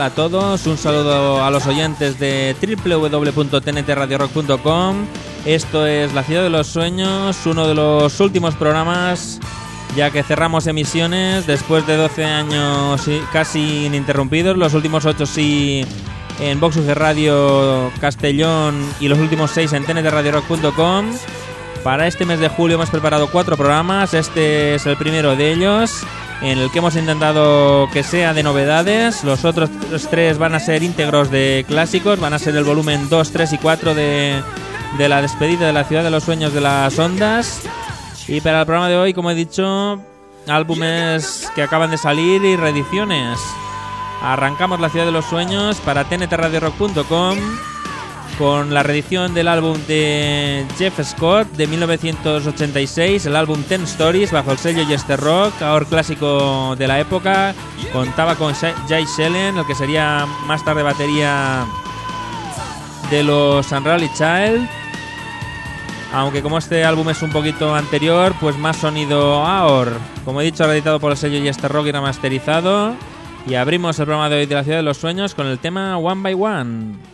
A todos, un saludo a los oyentes de www.tntradiorock.com. Esto es La Ciudad de los Sueños, uno de los últimos programas, ya que cerramos emisiones después de 12 años casi ininterrumpidos, los últimos 8 sí en Vox UG Radio Castellón y los últimos 6 en tntradiorock.com. Para este mes de julio hemos preparado cuatro programas, este es el primero de ellos, en el que hemos intentado que sea de novedades, los otros tres van a ser íntegros de clásicos, van a ser el volumen 2, 3 y 4 de, de la despedida de la ciudad de los sueños de las ondas. Y para el programa de hoy, como he dicho, álbumes que acaban de salir y reediciones. Arrancamos la ciudad de los sueños para tntradiorock.com con la reedición del álbum de Jeff Scott de 1986, el álbum Ten Stories bajo el sello Yester Rock, ahora clásico de la época. Contaba con Jay Shellen, el que sería más tarde batería de los Unruly Child. Aunque como este álbum es un poquito anterior, pues más sonido AOR. Como he dicho, reeditado por el sello Yester Rock y remasterizado. Y abrimos el programa de hoy de la Ciudad de los Sueños con el tema One by One.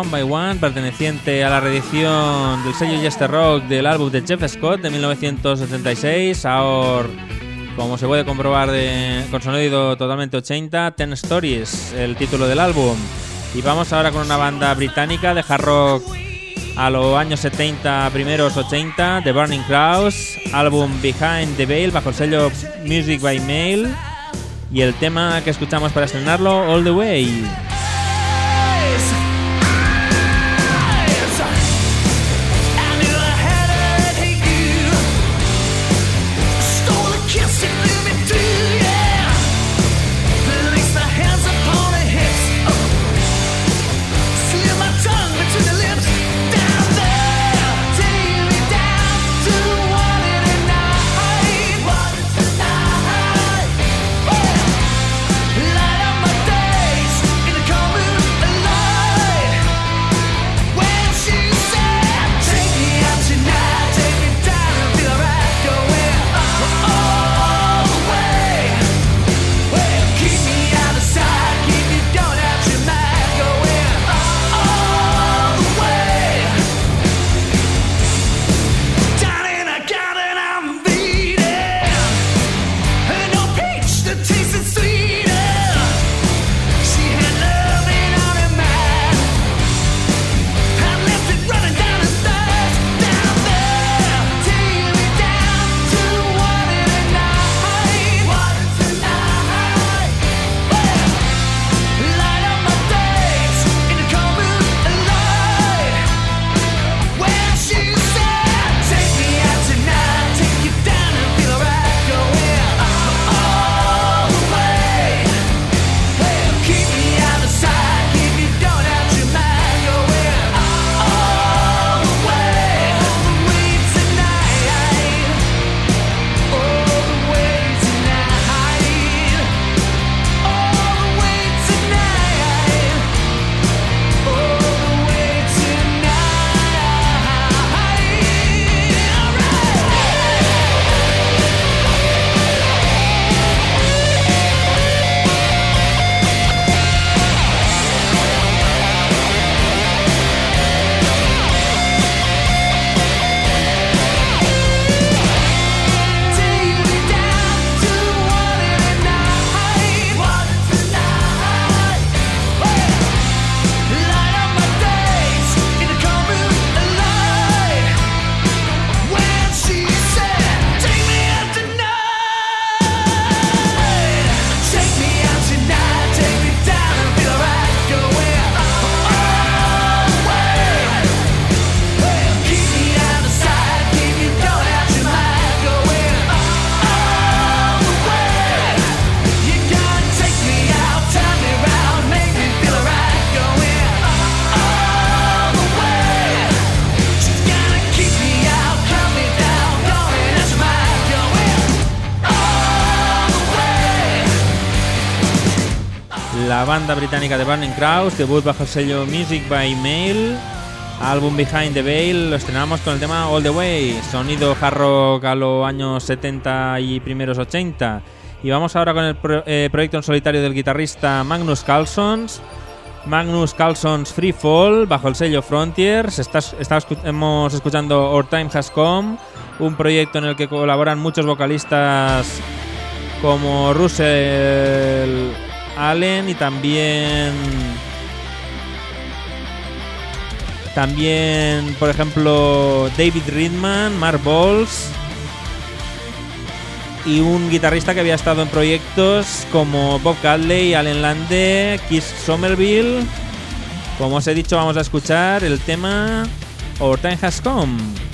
One by One, perteneciente a la reedición del sello Jester Rock del álbum de Jeff Scott de 1976. Ahora, como se puede comprobar de, con sonido totalmente 80, Ten Stories, el título del álbum. Y vamos ahora con una banda británica de hard rock a los años 70, primeros 80, The Burning Crowds, álbum Behind the Veil bajo el sello Music by Mail. Y el tema que escuchamos para estrenarlo, All the Way. Banda británica de Burning Crowds, debut bajo el sello Music by Mail, álbum Behind the Veil, lo estrenamos con el tema All the Way, sonido hard rock a los años 70 y primeros 80. Y vamos ahora con el pro- eh, proyecto en solitario del guitarrista Magnus Carlsons. Magnus Carlsons Free Fall bajo el sello Frontiers. Está, está escu- hemos escuchando Our Time Has Come, un proyecto en el que colaboran muchos vocalistas como Russell Allen y también también por ejemplo David Ridman, Mark Bowles y un guitarrista que había estado en proyectos como Bob Cadley, Allen Lande, Keith Somerville. Como os he dicho, vamos a escuchar el tema Our Time Has Come.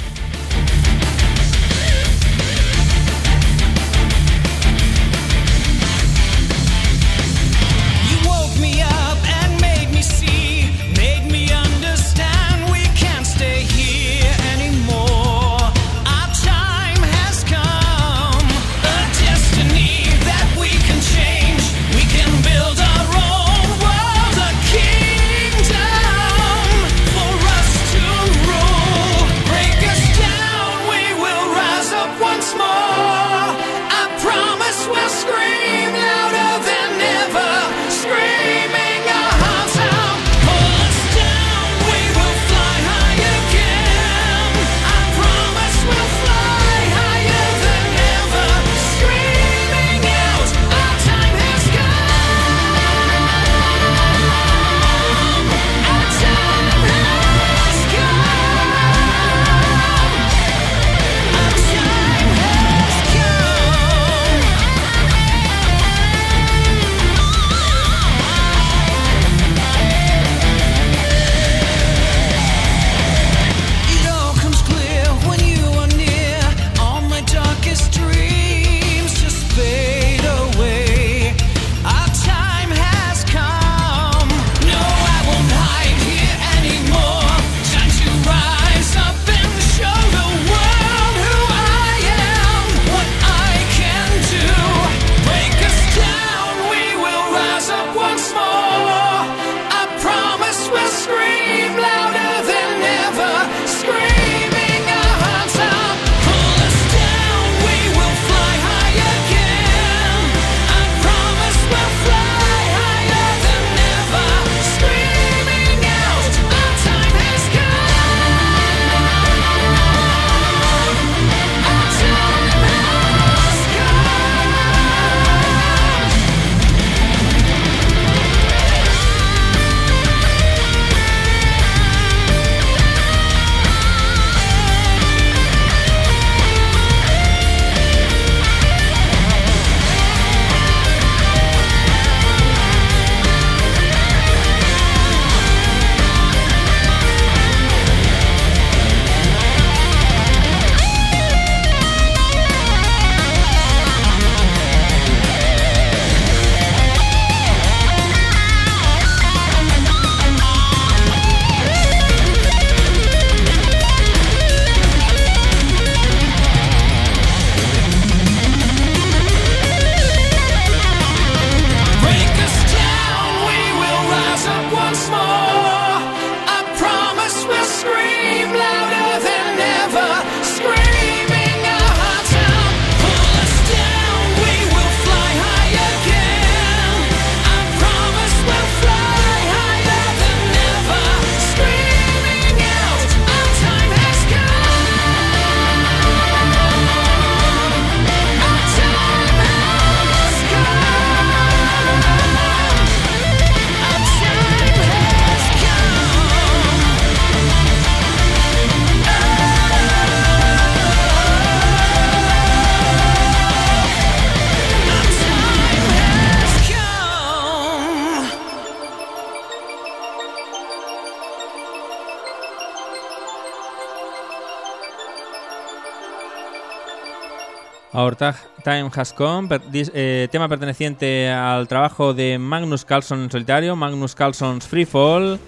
Time Has Come, eh, tema perteneciente al trabajo de Magnus Carlson en solitario, Magnus Carlson's Free Fall,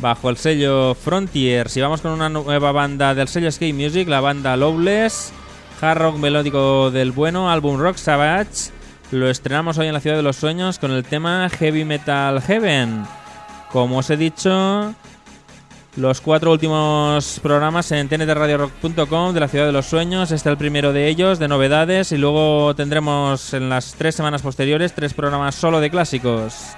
bajo el sello Frontiers. Y vamos con una nueva banda del sello Skate Music, la banda Lowless, hard rock melódico del bueno, álbum Rock Savage. Lo estrenamos hoy en la Ciudad de los Sueños con el tema Heavy Metal Heaven. Como os he dicho, los cuatro últimos programas en tntradiorock.com de la Ciudad de los Sueños. Este es el primero de ellos, de novedades. Y luego tendremos en las tres semanas posteriores tres programas solo de clásicos.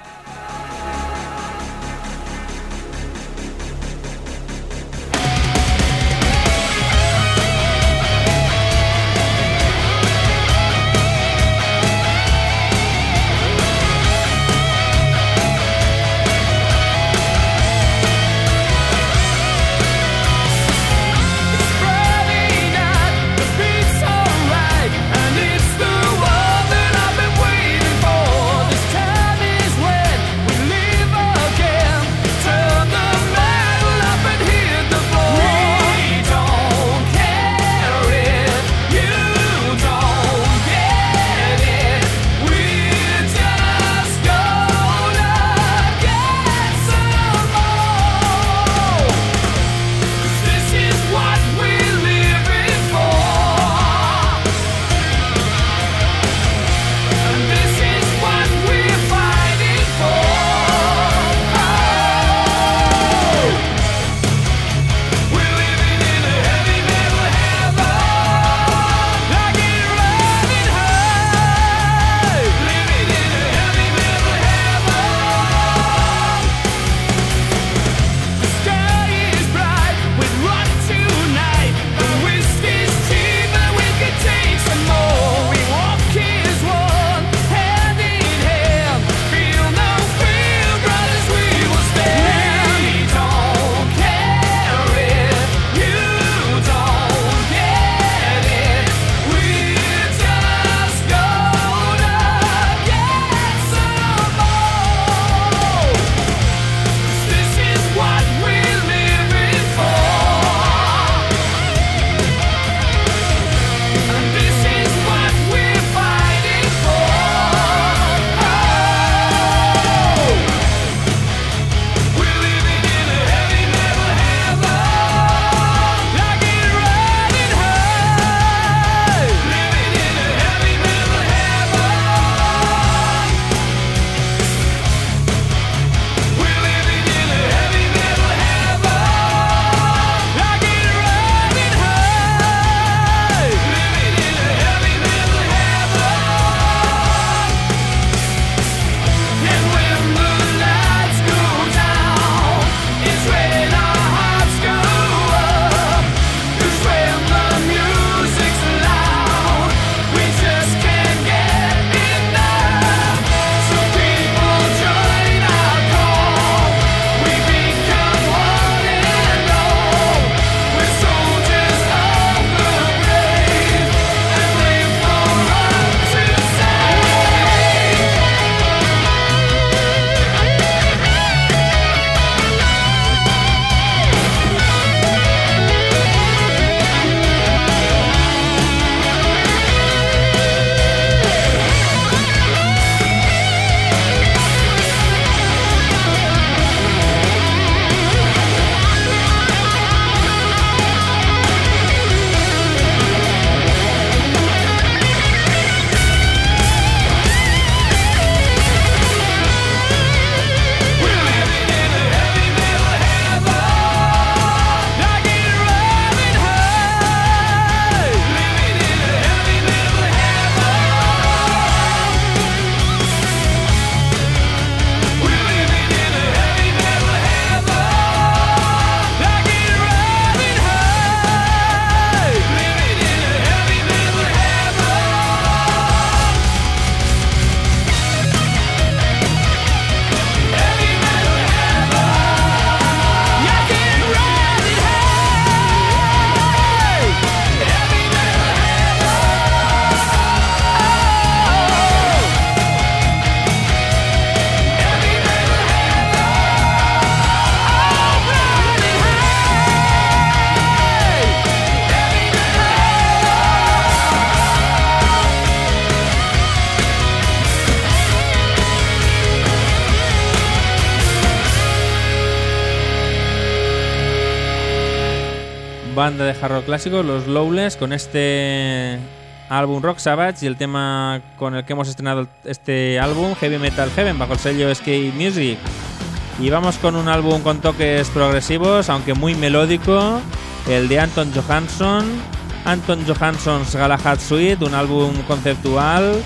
Hard rock clásico, los Lowless, con este álbum Rock Savage y el tema con el que hemos estrenado este álbum, Heavy Metal Heaven, bajo el sello SK Music. Y vamos con un álbum con toques progresivos, aunque muy melódico, el de Anton Johansson, Anton Johansson's Galahad Suite, un álbum conceptual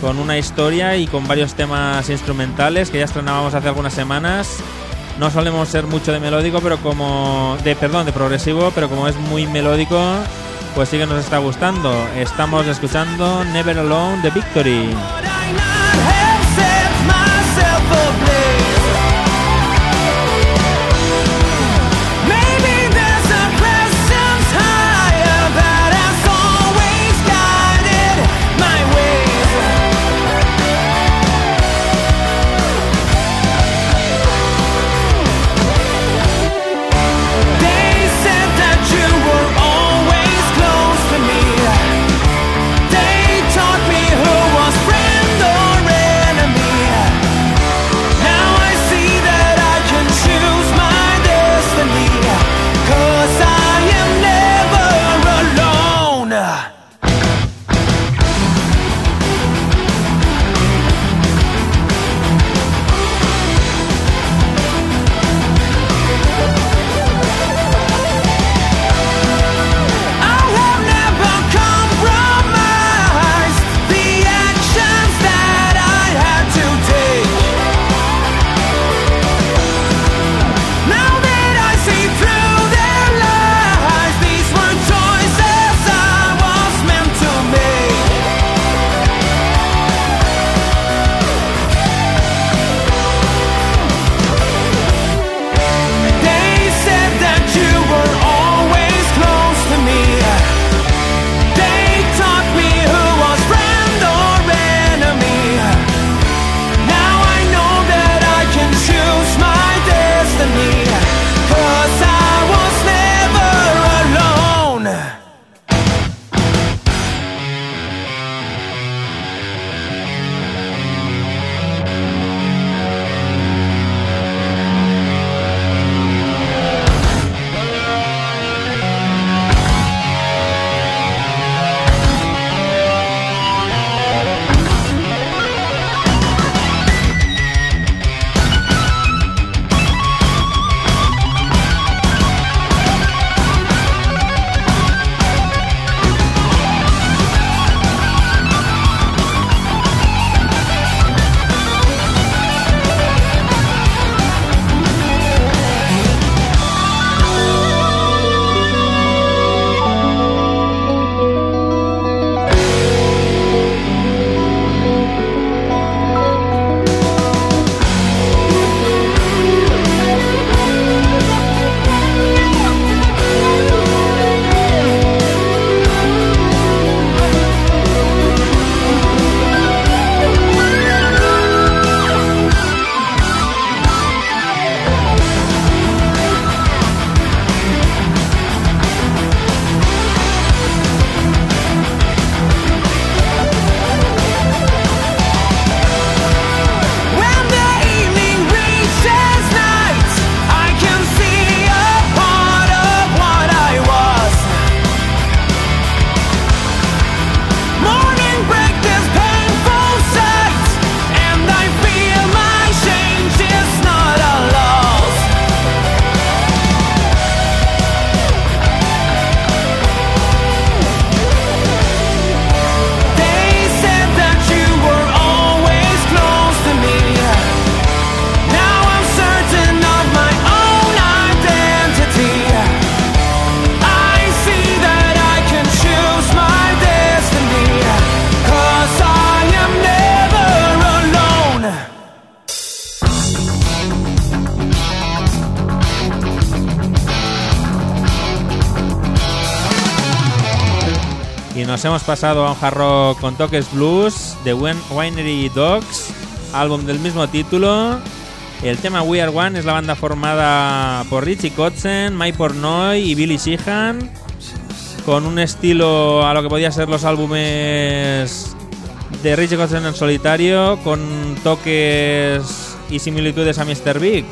con una historia y con varios temas instrumentales que ya estrenábamos hace algunas semanas. No solemos ser mucho de melódico, pero como de perdón, de progresivo, pero como es muy melódico, pues sí que nos está gustando. Estamos escuchando Never Alone de Victory. Hemos pasado a un hard rock con toques blues de Winery Dogs, álbum del mismo título. El tema We Are One es la banda formada por Richie Kotzen, Mike Pornoy y Billy Sheehan, con un estilo a lo que podía ser los álbumes de Richie Kotzen en solitario, con toques y similitudes a Mr. Big.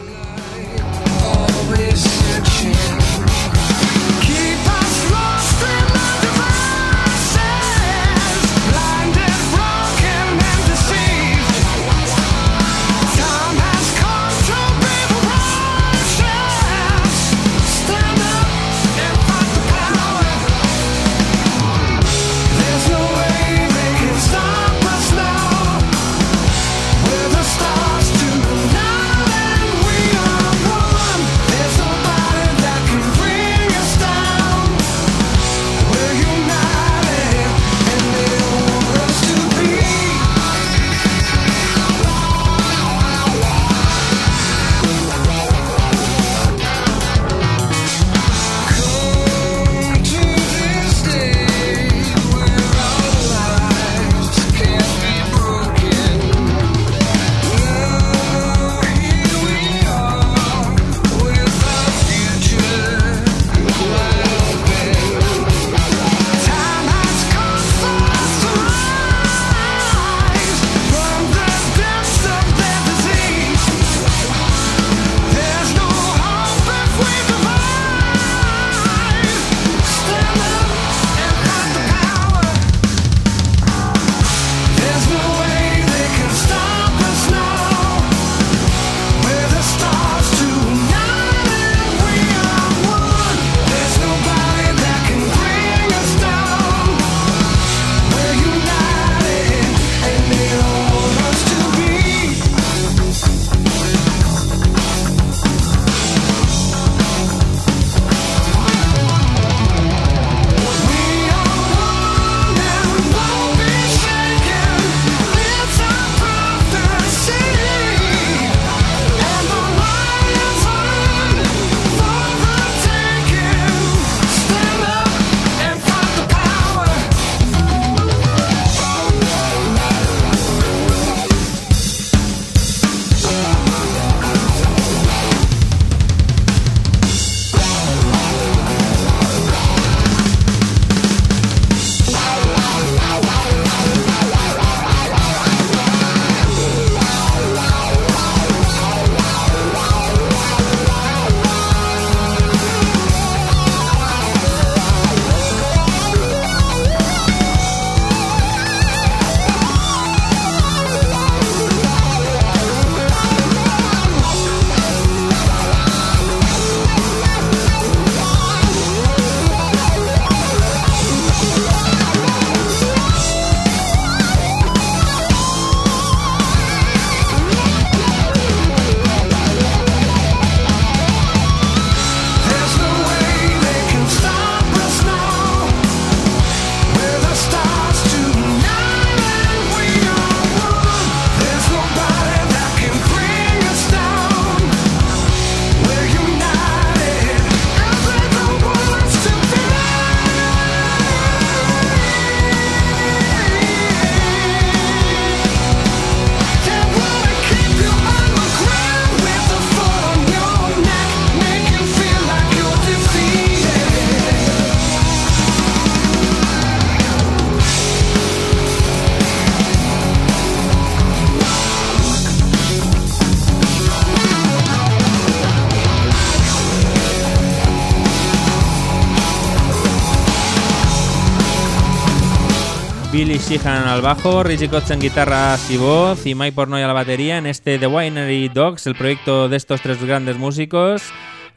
Sheehan al bajo, Richie Kotzen en guitarras y voz y Mike Pornoy a la batería en este The Winery Dogs, el proyecto de estos tres grandes músicos.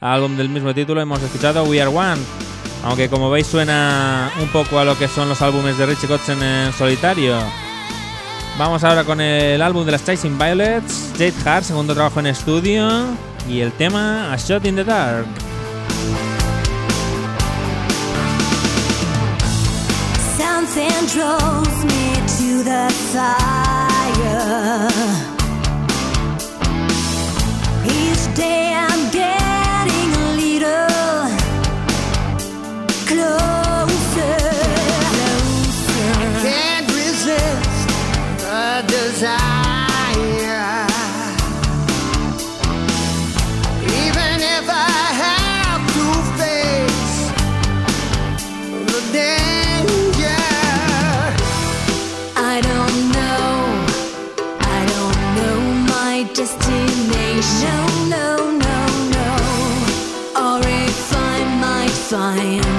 Álbum del mismo título hemos escuchado We Are One, aunque como veis suena un poco a lo que son los álbumes de Richie Kotzen en solitario. Vamos ahora con el álbum de las Chasing Violets, Jade Hart, segundo trabajo en estudio, y el tema A Shot in the Dark. Something draws me to the fire. Each day I'm getting a little closer. closer. Can't resist the desire. Destination. No, no, no. Or if I might find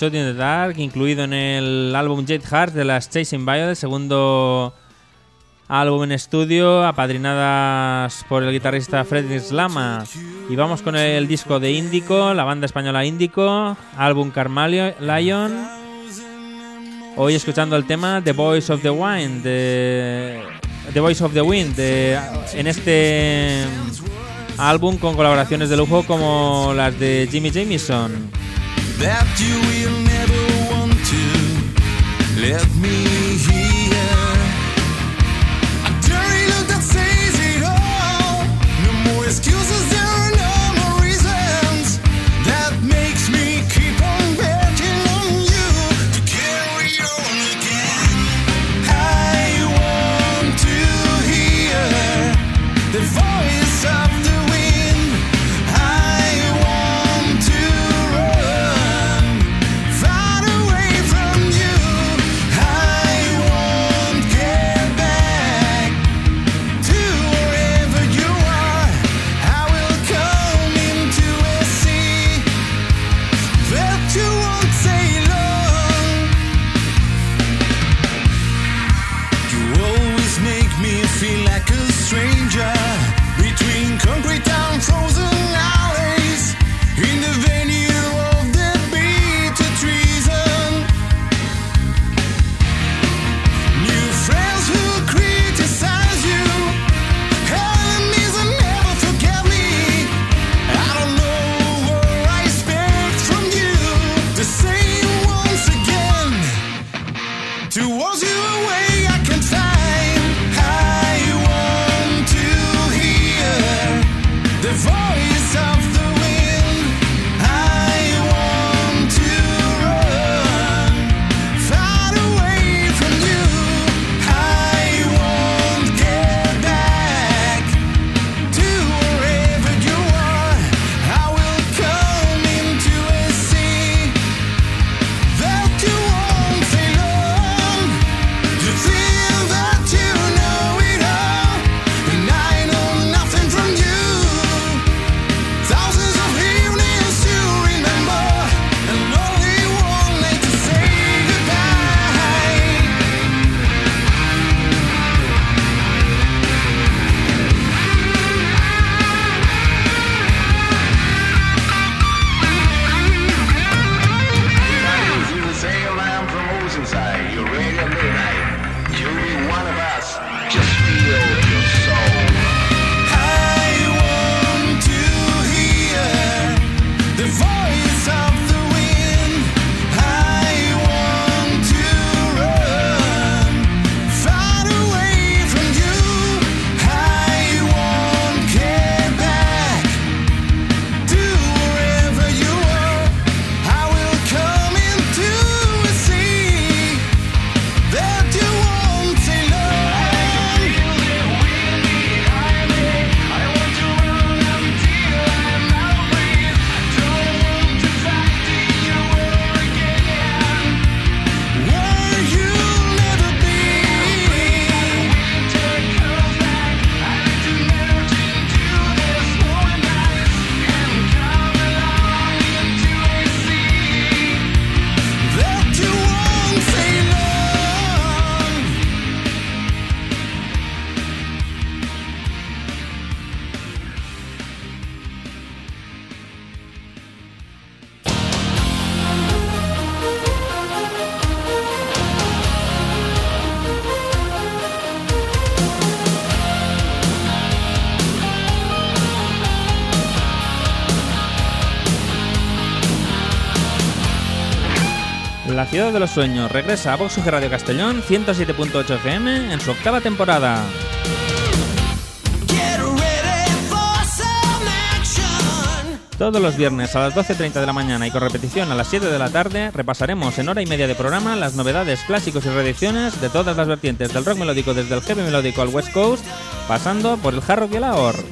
Shot in the Dark, incluido en el álbum Jade Heart de las Chasing Violet, segundo álbum en estudio, apadrinadas por el guitarrista Fredrik Slama. Y vamos con el disco de Índico, la banda española Índico, álbum Carmalion. Hoy escuchando el tema The Voice of the Wind, de The Voice of the Wind, de- en este álbum con colaboraciones de lujo como las de Jimmy Jamison. That you will never want to. Let me De los sueños regresa a Vox Radio Castellón 107.8 FM en su octava temporada. Todos los viernes a las 12.30 de la mañana y con repetición a las 7 de la tarde repasaremos en hora y media de programa las novedades, clásicos y reediciones de todas las vertientes del rock melódico desde el heavy melódico al West Coast, pasando por el hard rock y el ahorro.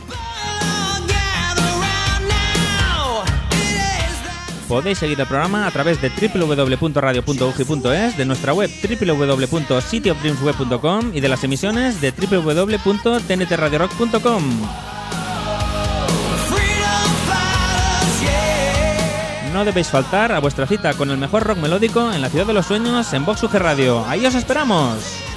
Podéis seguir el programa a través de www.radio.ugi.es, de nuestra web www.cityofdreamsweb.com y de las emisiones de www.tntradiorock.com. no debéis faltar a vuestra cita con el mejor rock melódico en la ciudad de los sueños en Vox UG Radio. Ahí os esperamos.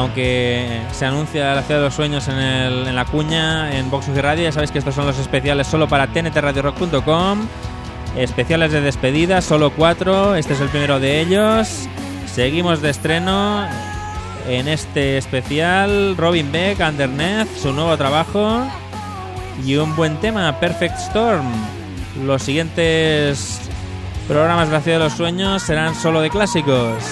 Aunque se anuncia la ciudad de los sueños en, la cuña, en Vox UG Radio, ya sabéis que estos son los especiales solo para tntradiorock.com. Especiales de despedida, solo cuatro. Este es el primero de ellos. Seguimos de estreno en este especial. Robin Beck, Underneath, su nuevo trabajo. Y un buen tema, Perfect Storm. Los siguientes programas de la ciudad de los sueños serán solo de clásicos.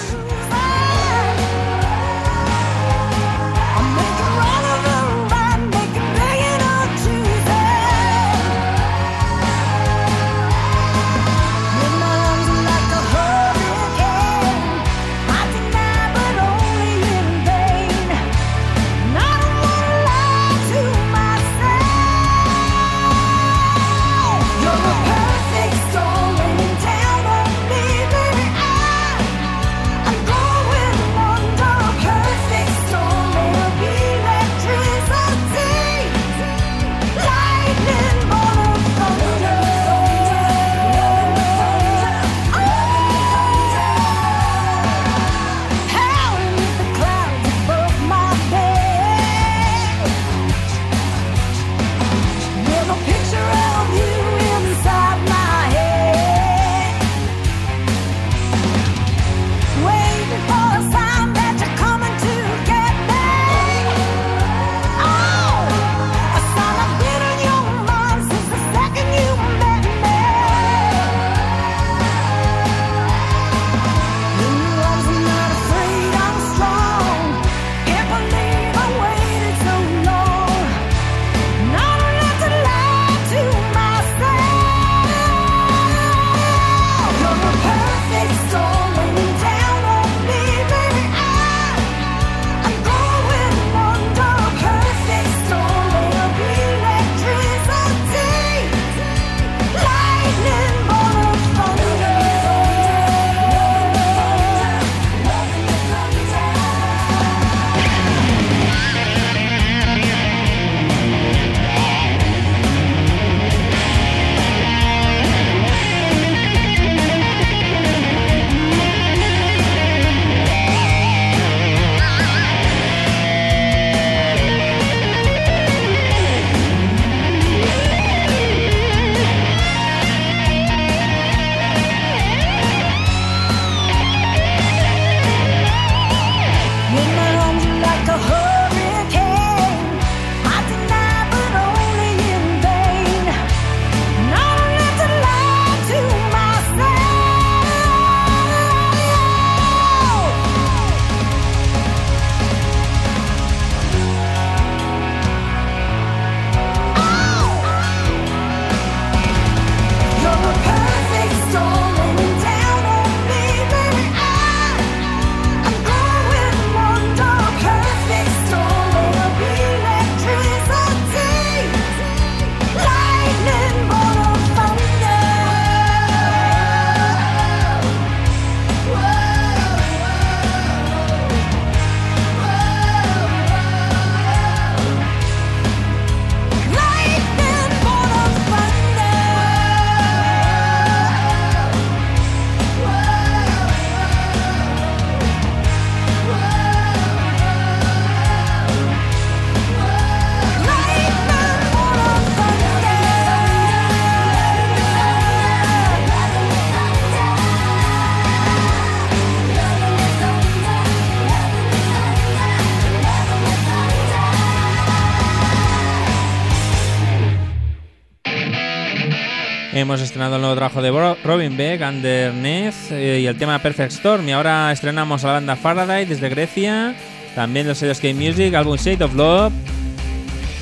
Hemos estrenado el nuevo trabajo de Robin Beck, Underneath, eh, y el tema Perfect Storm. Y ahora estrenamos a la banda Faraday desde Grecia, también los sellos K-Music, álbum Shade of Love,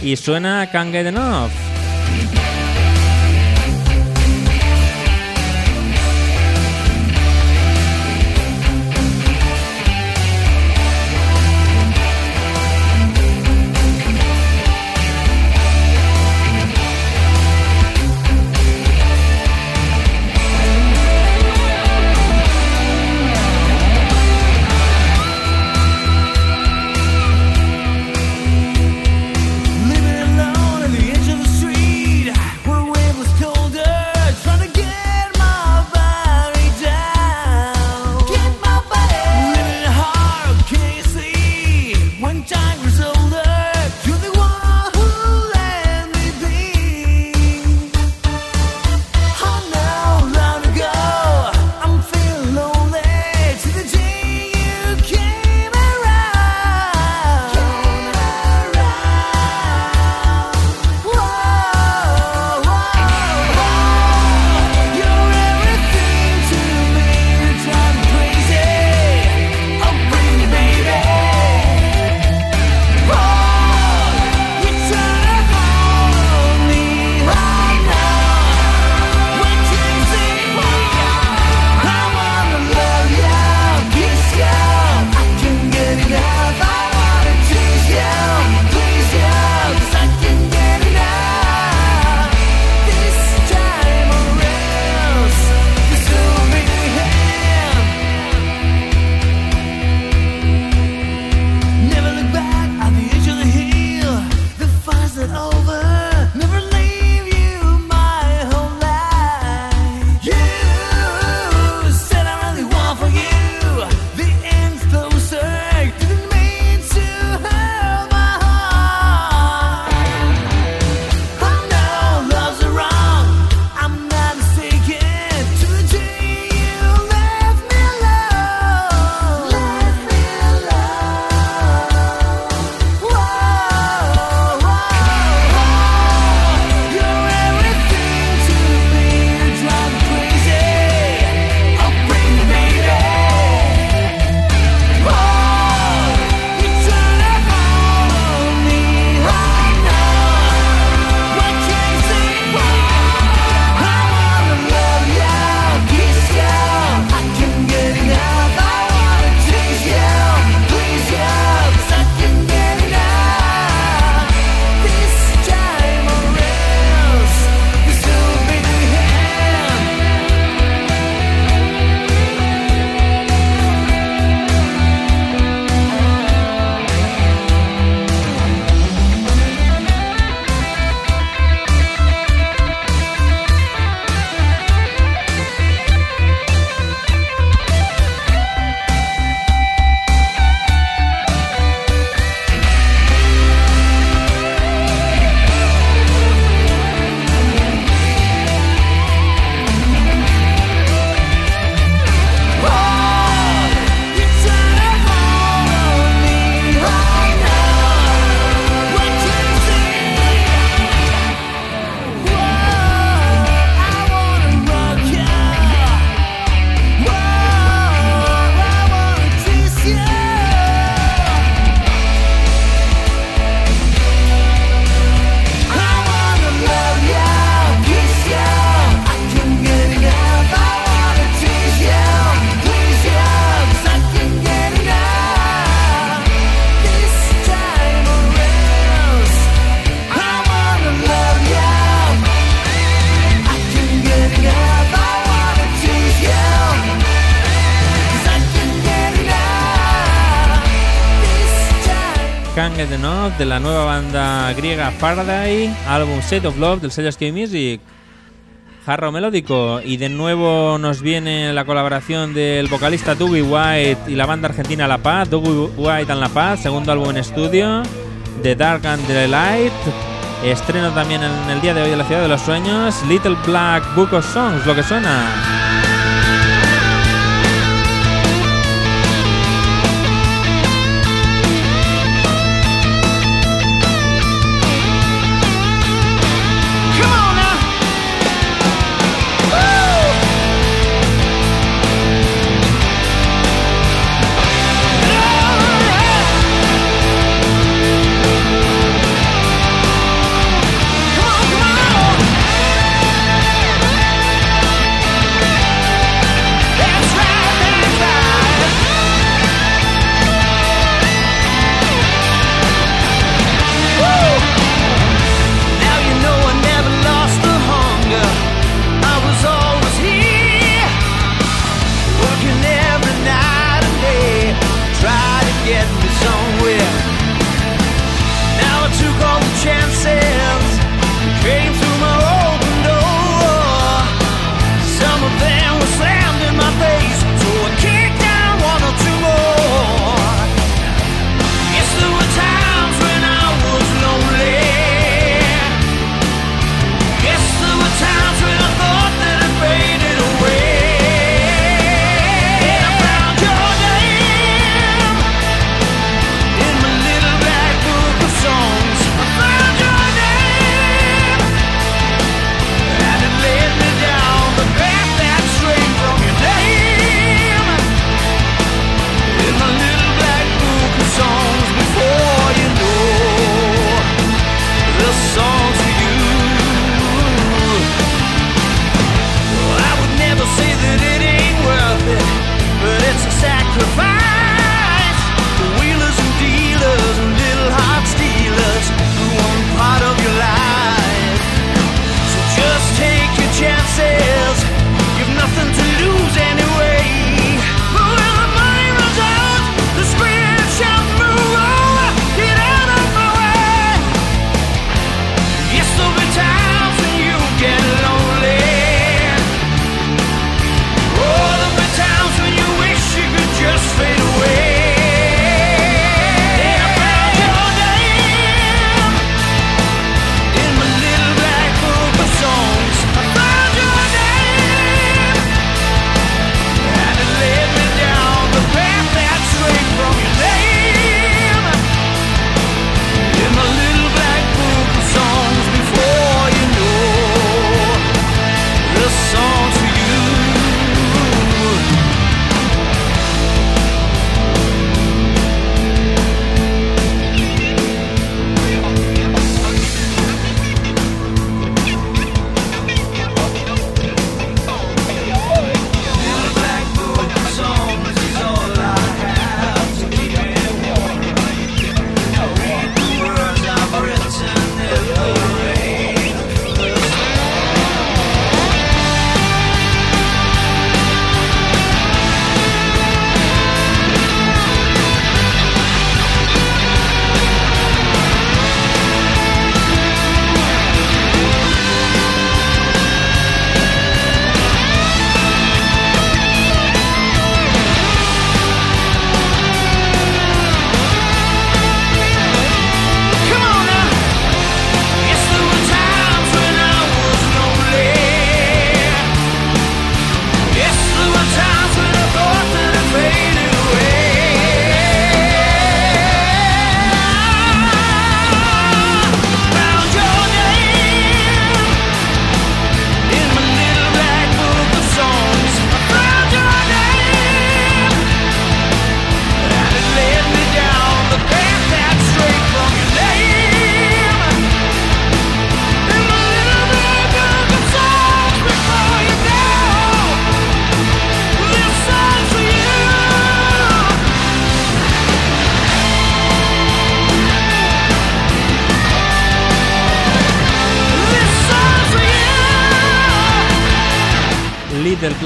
y suena Can't Get Enough. De la nueva banda griega Faraday, álbum State of Love del sello Sky Music. Jarro melódico y de nuevo nos viene la colaboración del vocalista Dougie White y la banda argentina La Paz, Dougie White and La Paz, segundo álbum en estudio, The Dark and the Light. Estreno también en el día de hoy de la Ciudad de los Sueños, Little Black Book of Songs, lo que suena.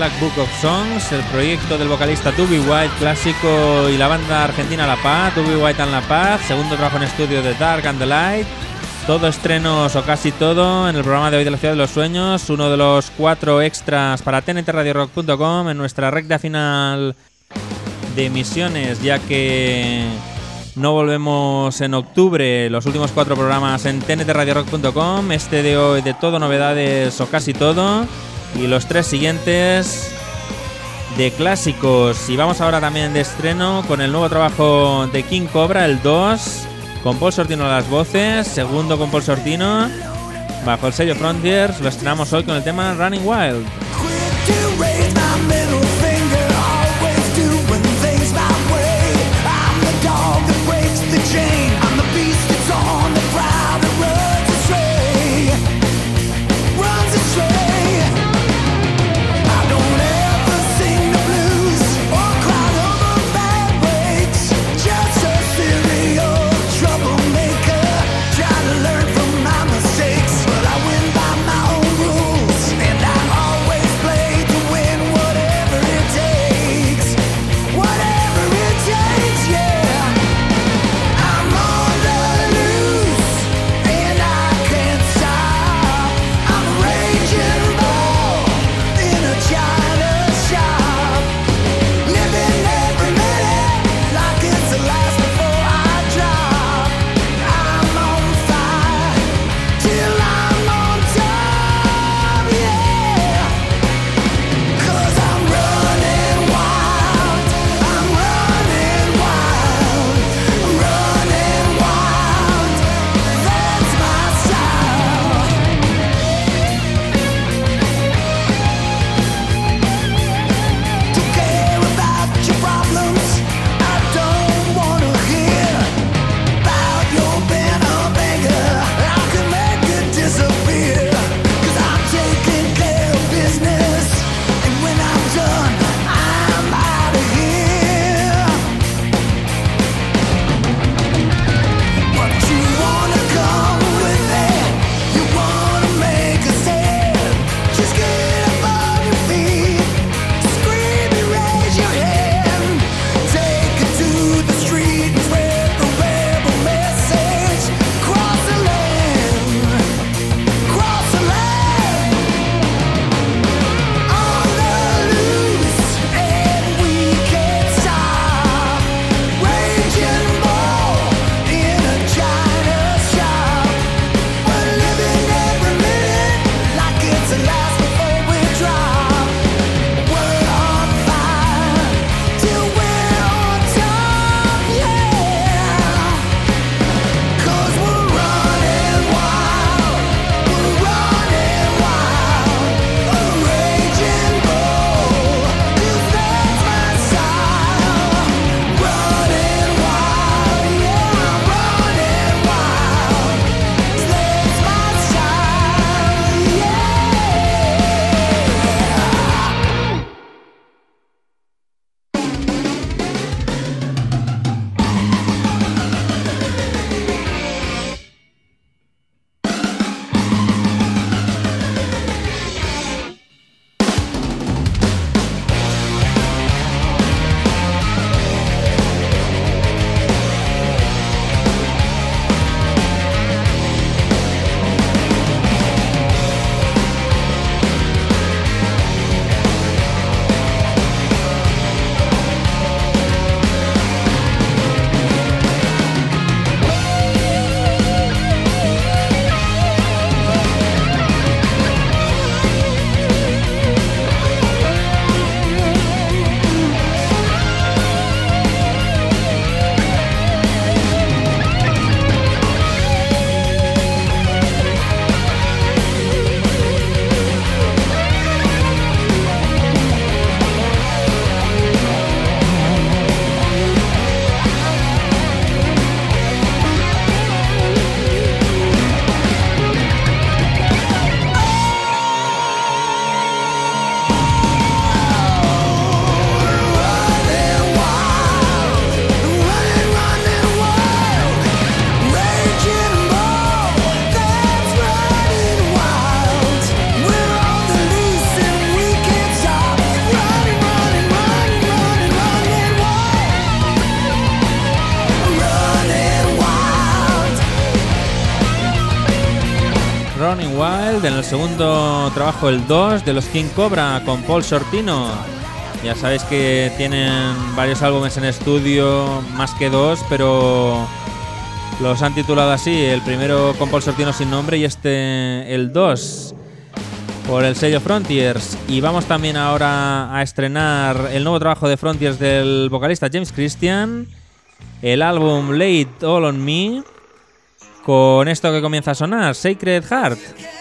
Black Book of Songs, el proyecto del vocalista Tubi White clásico y la banda argentina La Paz, Tubi White and La Paz, segundo trabajo en estudio de Dark and the Light. Todo estrenos o casi todo en el programa de hoy de la Ciudad de los Sueños, uno de los cuatro extras para tntradiorock.com en nuestra recta final de emisiones, ya que no volvemos en octubre, los últimos cuatro programas en tntradiorock.com, este de hoy de todo novedades o casi todo, y los tres siguientes de clásicos. Y vamos ahora también de estreno con el nuevo trabajo de King Cobra, el 2, con Paul Sortino a las voces, segundo con Paul Sortino, bajo el sello Frontiers, lo estrenamos hoy con el tema Running Wild. Wild, en el segundo trabajo el 2 de los King Cobra con Paul Sortino. Ya sabéis que tienen varios álbumes en estudio, más que dos, pero los han titulado así, el primero con Paul Sortino sin nombre y este el 2 por el sello Frontiers. Y vamos también ahora a estrenar el nuevo trabajo de Frontiers del vocalista James Christian, el álbum Late All on Me, con esto que comienza a sonar, Sacred Heart.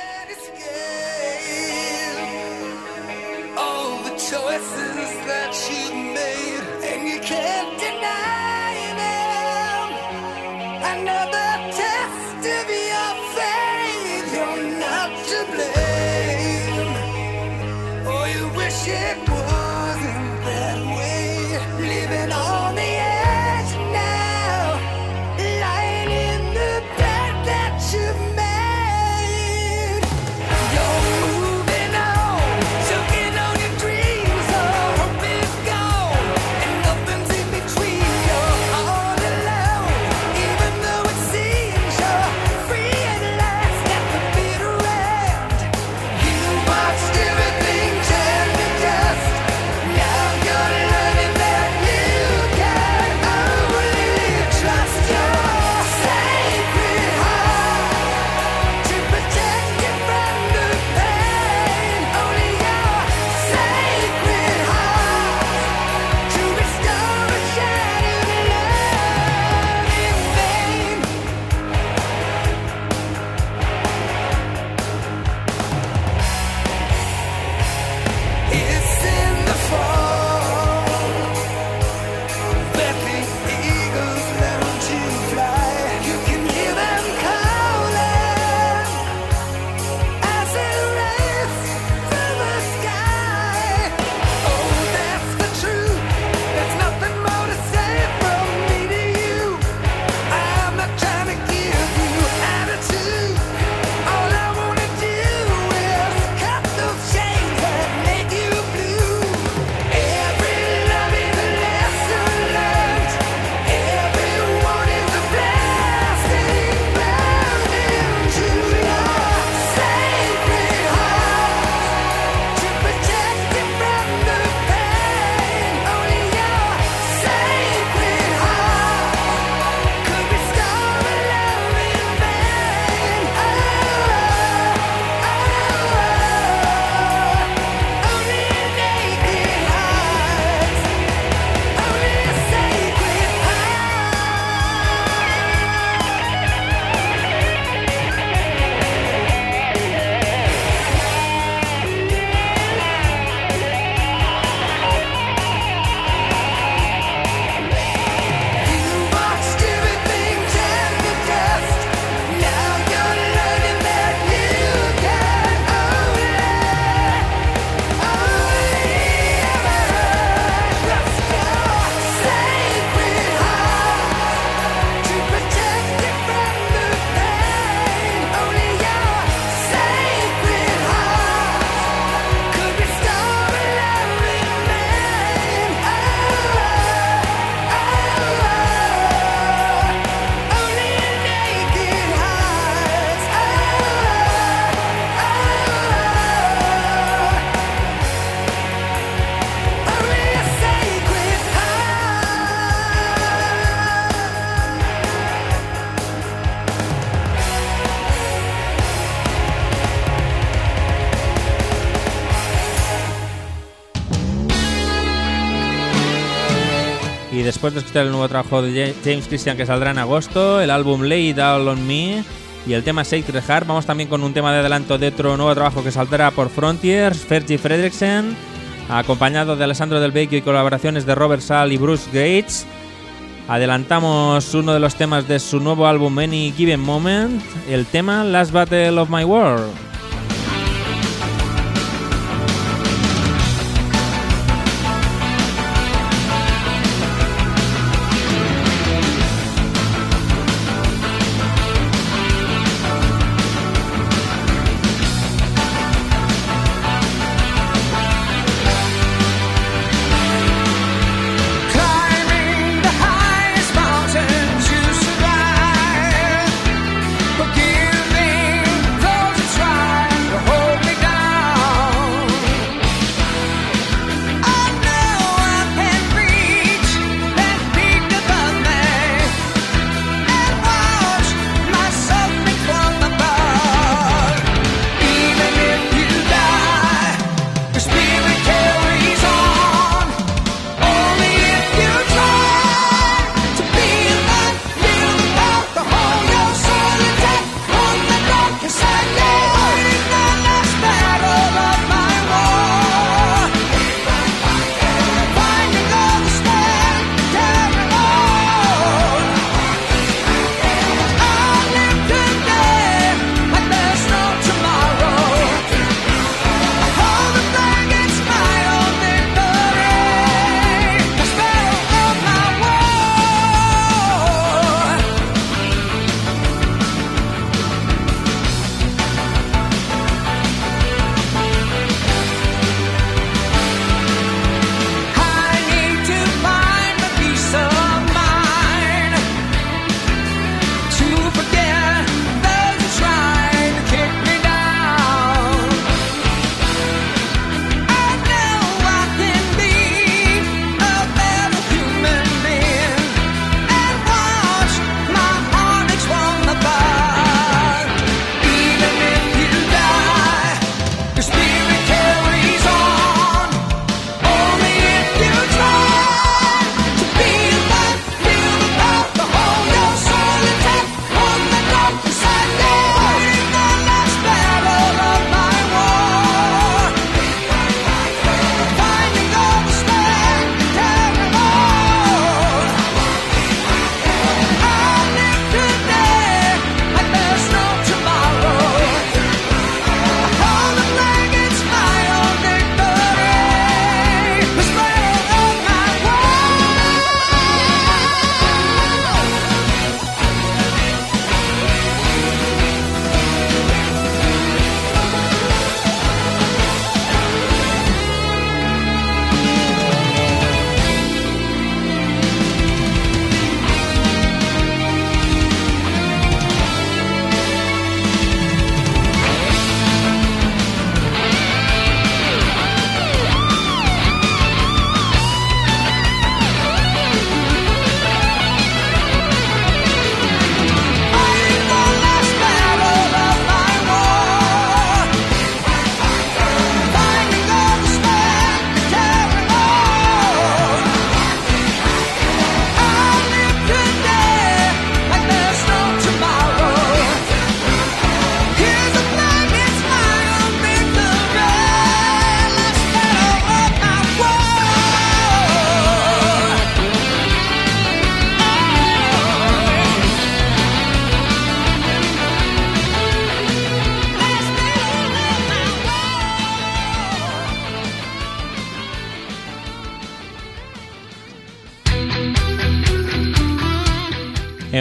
Después de escuchar el nuevo trabajo de Ja- James Christian que saldrá en agosto, el álbum Lay Down on Me y el tema Sacred Heart, vamos también con un tema de adelanto de otro nuevo trabajo que saldrá por Frontiers, Fergie Fredriksen, acompañado de Alessandro Del Vecchio y colaboraciones de Robert Sall y Bruce Gates. Adelantamos uno de los temas de su nuevo álbum Any Given Moment, el tema Last Battle of My World.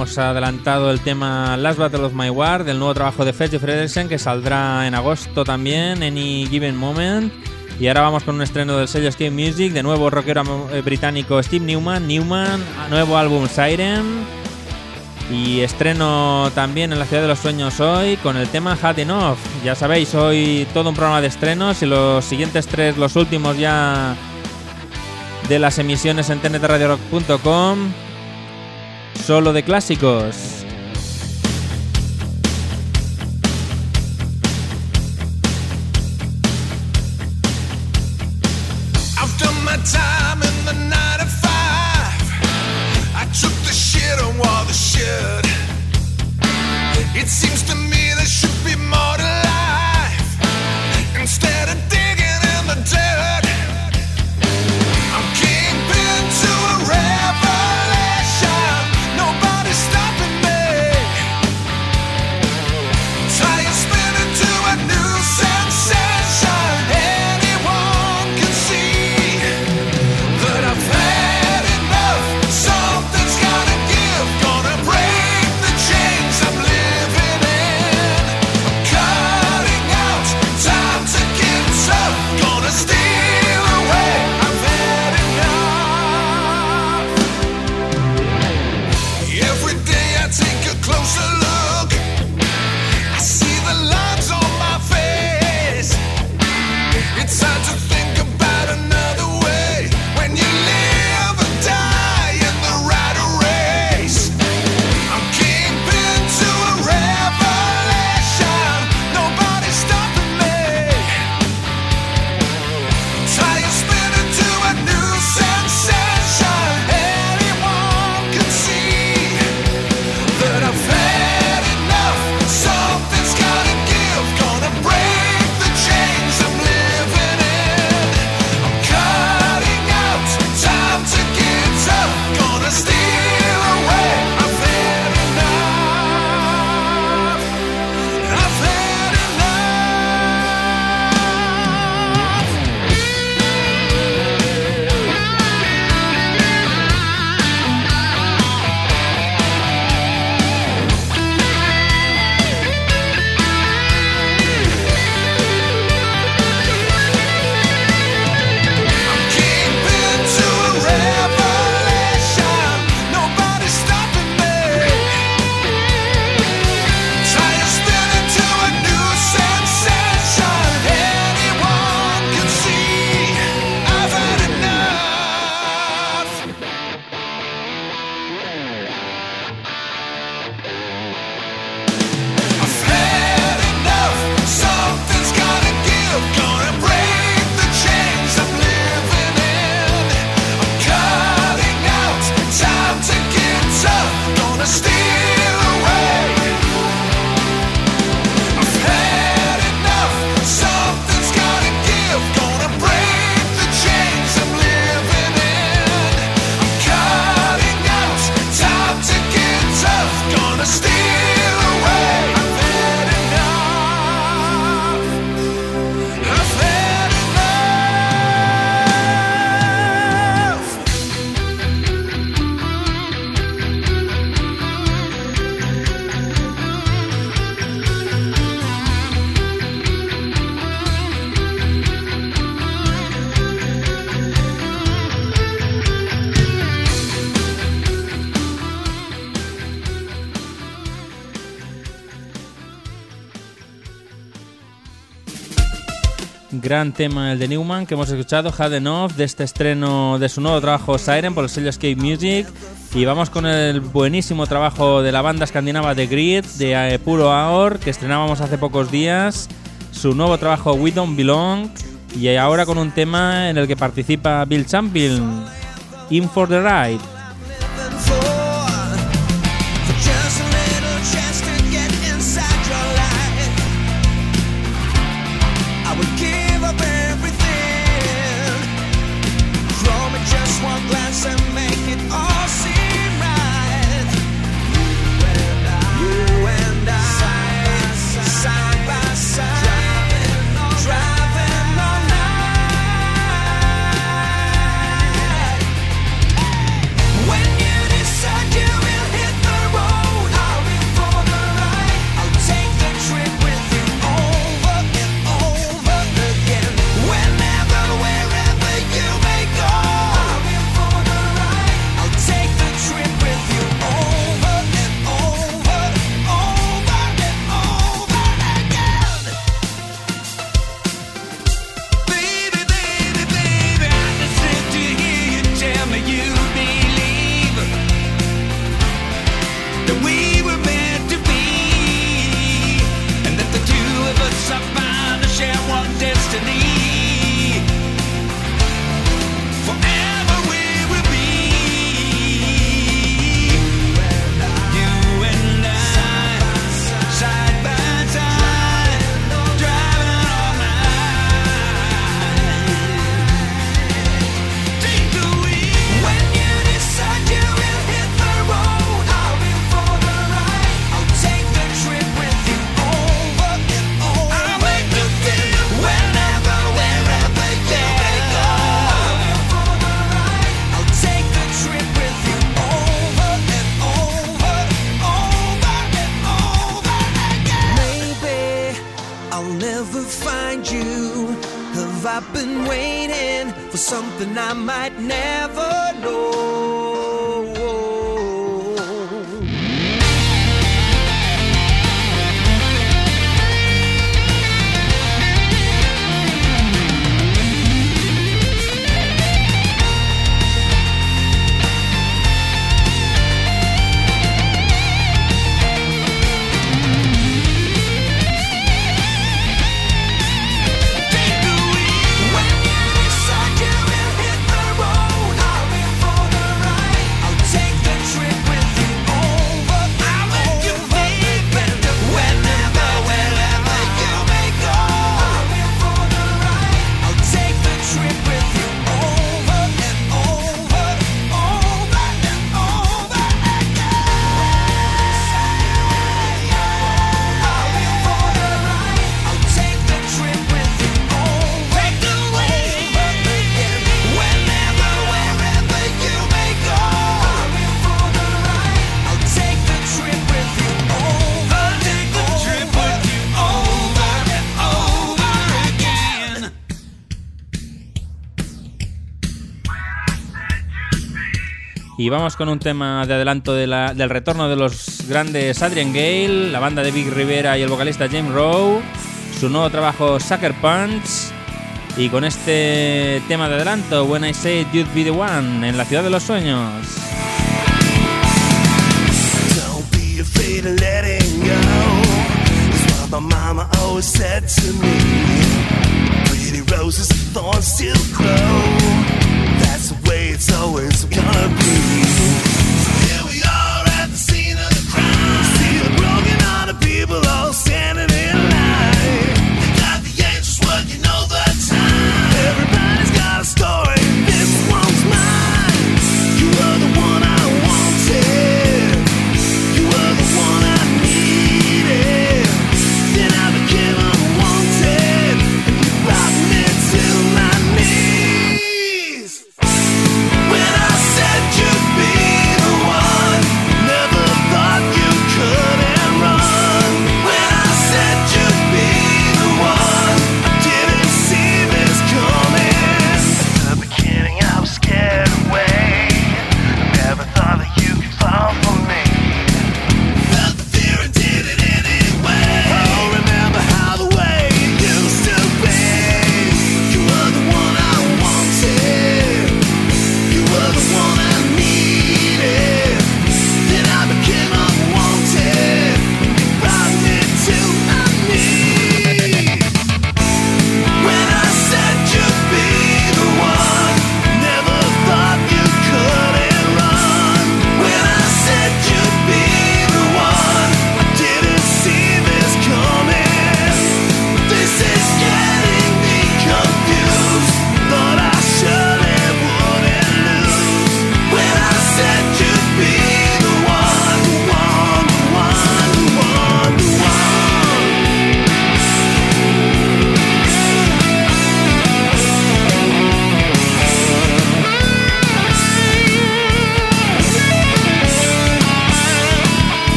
Hemos adelantado el tema Last Battle of My War del nuevo trabajo de Fetch Frederiksen que saldrá en agosto también, Any Given Moment. Y ahora vamos con un estreno del sello Escape Music, de nuevo rockero eh, británico Steve Newman, Newman, nuevo álbum Siren. Y estreno también en la Ciudad de los Sueños hoy con el tema Had Enough. Ya sabéis, hoy todo un programa de estrenos y los siguientes tres, los últimos ya de las emisiones en tntradiorock.com, solo de clásicos. Gran tema el de Newman que hemos escuchado, Had Enough, de este estreno de su nuevo trabajo Siren por el sello Escape Music. Y vamos con el buenísimo trabajo de la banda escandinava The Grid, de eh, Puro Aor, que estrenábamos hace pocos días. Su nuevo trabajo We Don't Belong. Y ahora con un tema en el que participa Bill Champion, In for the Ride. vamos con un tema de adelanto de la, del retorno de los grandes Adrian Gale, la banda de Vic Rivera y el vocalista James Rowe, su nuevo trabajo Sucker Punch. Y con este tema de adelanto, When I Say You'd Be the One, en la ciudad de los sueños. My mama always said to me. Pretty roses, thorns still grow. it's always gonna be.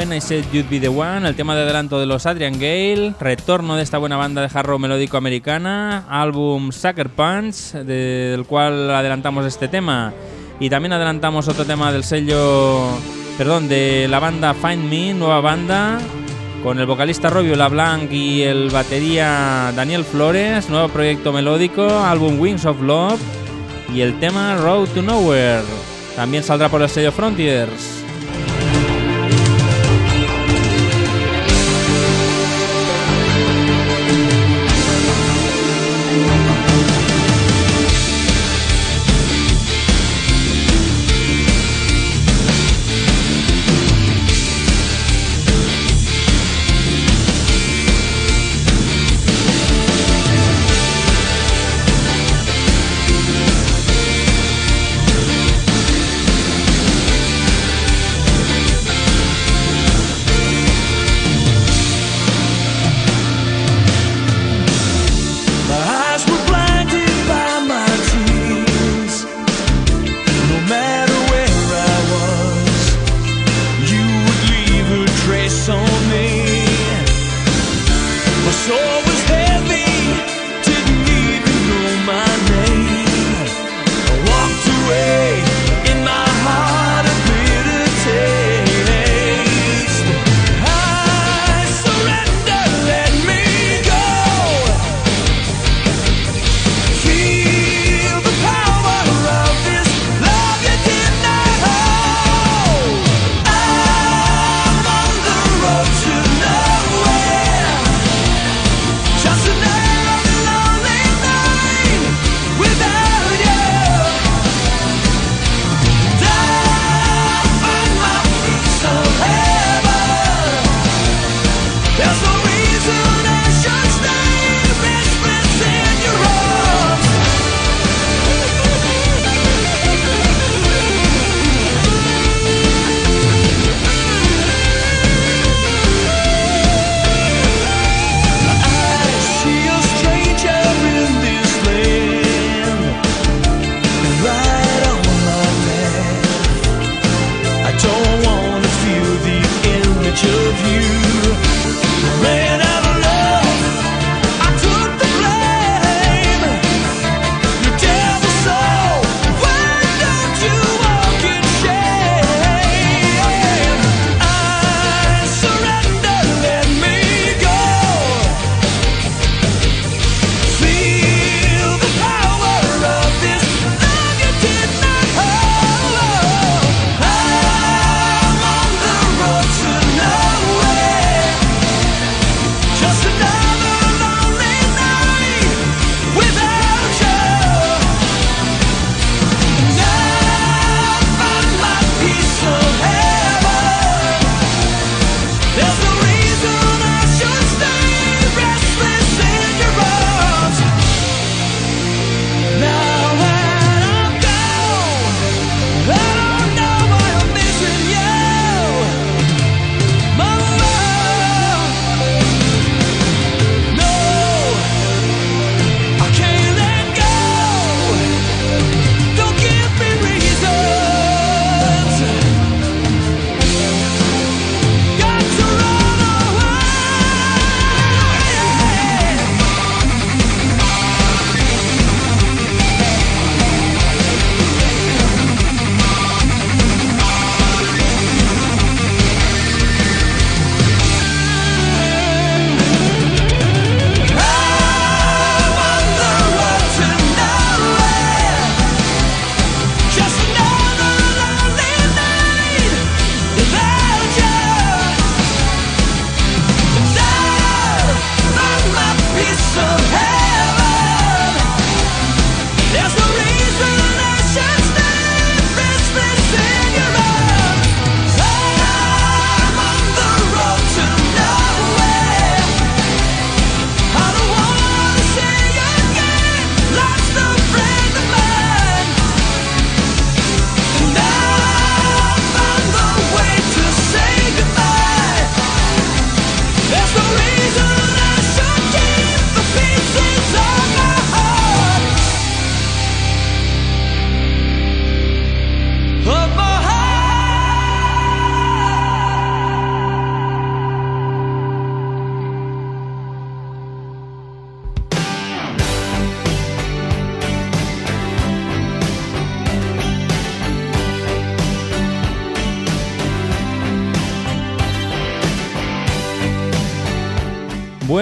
When I Said You'd Be the One, el tema de adelanto de los Adrian Gale, retorno de esta buena banda de hard rock melódico americana, álbum Sucker Punch, del cual adelantamos este tema. Y también adelantamos otro tema del sello, perdón, de la banda Find Me, nueva banda, con el vocalista Robio LaBlanc y el batería Daniel Flores, nuevo proyecto melódico, álbum Wings of Love y el tema Road to Nowhere. También saldrá por el sello Frontiers.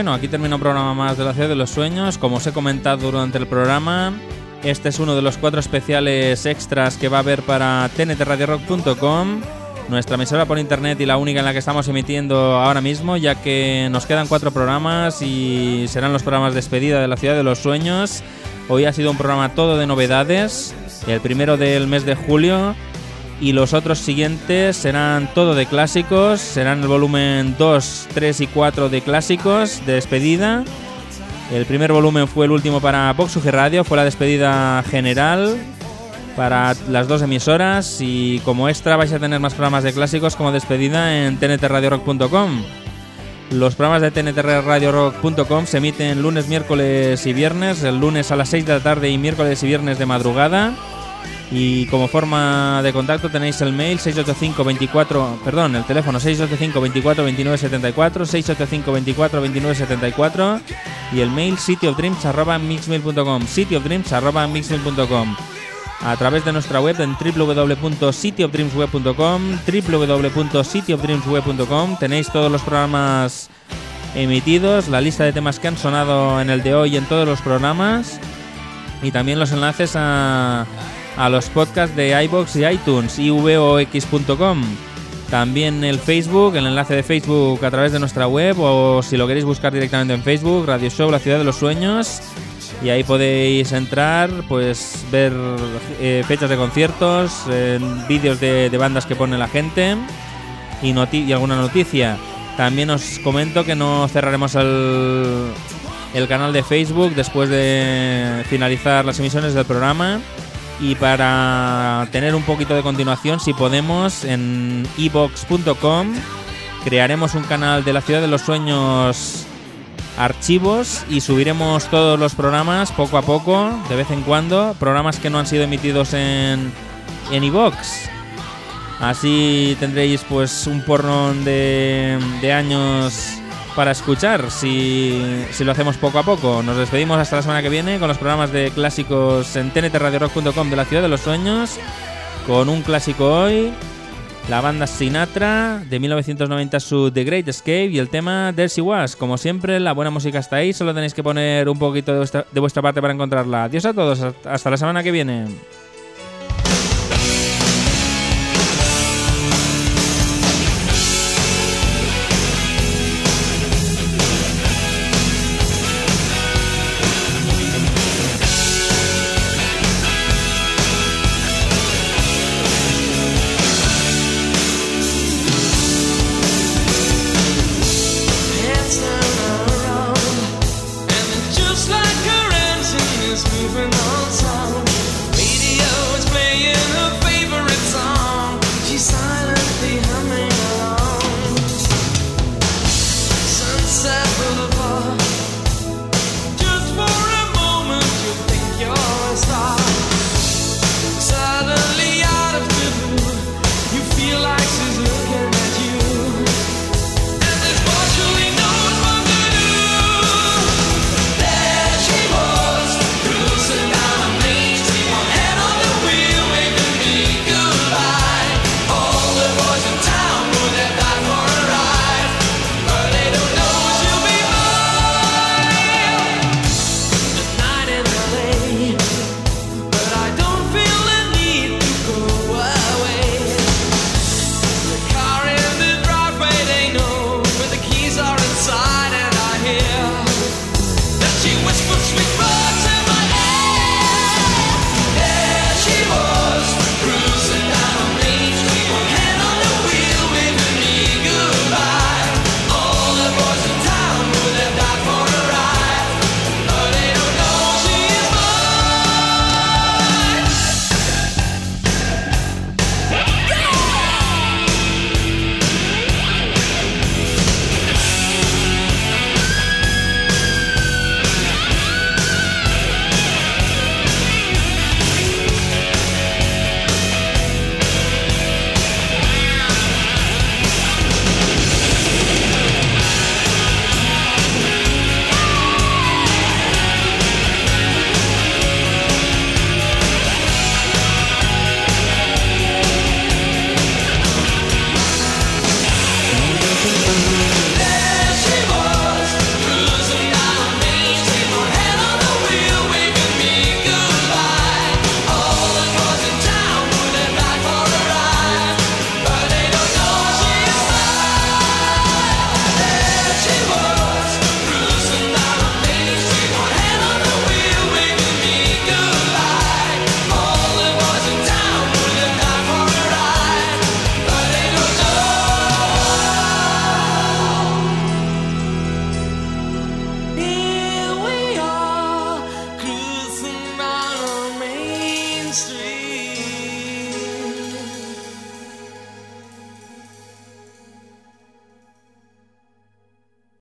Bueno, aquí termina un programa más de la Ciudad de los Sueños. Como os he comentado durante el programa, este es uno de los cuatro especiales extras que va a haber para tntradiorock.com, nuestra emisora por internet y la única en la que estamos emitiendo ahora mismo, ya que nos quedan cuatro programas y serán los programas de despedida de la Ciudad de los Sueños. Hoy ha sido un programa todo de novedades, el primero del mes de julio y los otros siguientes serán todo de clásicos, serán el volumen 2, 3 y 4 de clásicos de despedida. El primer volumen fue el último para Vox Radio, fue la despedida general para las dos emisoras y como extra vais a tener más programas de clásicos como despedida en tntradiorock.com. Los programas de tntradiorock.com se emiten lunes, miércoles y viernes, el lunes a las 6 de la tarde y miércoles y viernes de madrugada. Y como forma de contacto tenéis el mail 685 24, perdón, el teléfono 685 24 29 74, 685 24 29 74 y el mail cityofdreams@mixmail.com, cityofdreams@mixmail.com. A través de nuestra web en www.cityofdreamsweb.com, www.cityofdreamsweb.com tenéis todos los programas emitidos, la lista de temas que han sonado en el de hoy en todos los programas y también los enlaces a a los podcasts de iBox y iTunes, ivox.com. También el Facebook, el enlace de Facebook a través de nuestra web o si lo queréis buscar directamente en Facebook, Radio Show La Ciudad de los Sueños. Y ahí podéis entrar, pues ver eh, fechas de conciertos, eh, vídeos de, de bandas que pone la gente y, noti- y alguna noticia. También os comento que no cerraremos el, el canal de Facebook después de finalizar las emisiones del programa. Y para tener un poquito de continuación, si podemos, en ebox.com crearemos un canal de la Ciudad de los Sueños archivos y subiremos todos los programas poco a poco, de vez en cuando, programas que no han sido emitidos en en iVoox. Así tendréis pues un porrón de, de años para escuchar si, si lo hacemos poco a poco. Nos despedimos hasta la semana que viene con los programas de clásicos en tntradiorock.com de la Ciudad de los Sueños, con un clásico hoy, la banda Sinatra de 1990 su The Great Escape y el tema There She Was. Como siempre, la buena música está ahí, solo tenéis que poner un poquito de vuestra, de vuestra parte para encontrarla. Adiós a todos, hasta la semana que viene.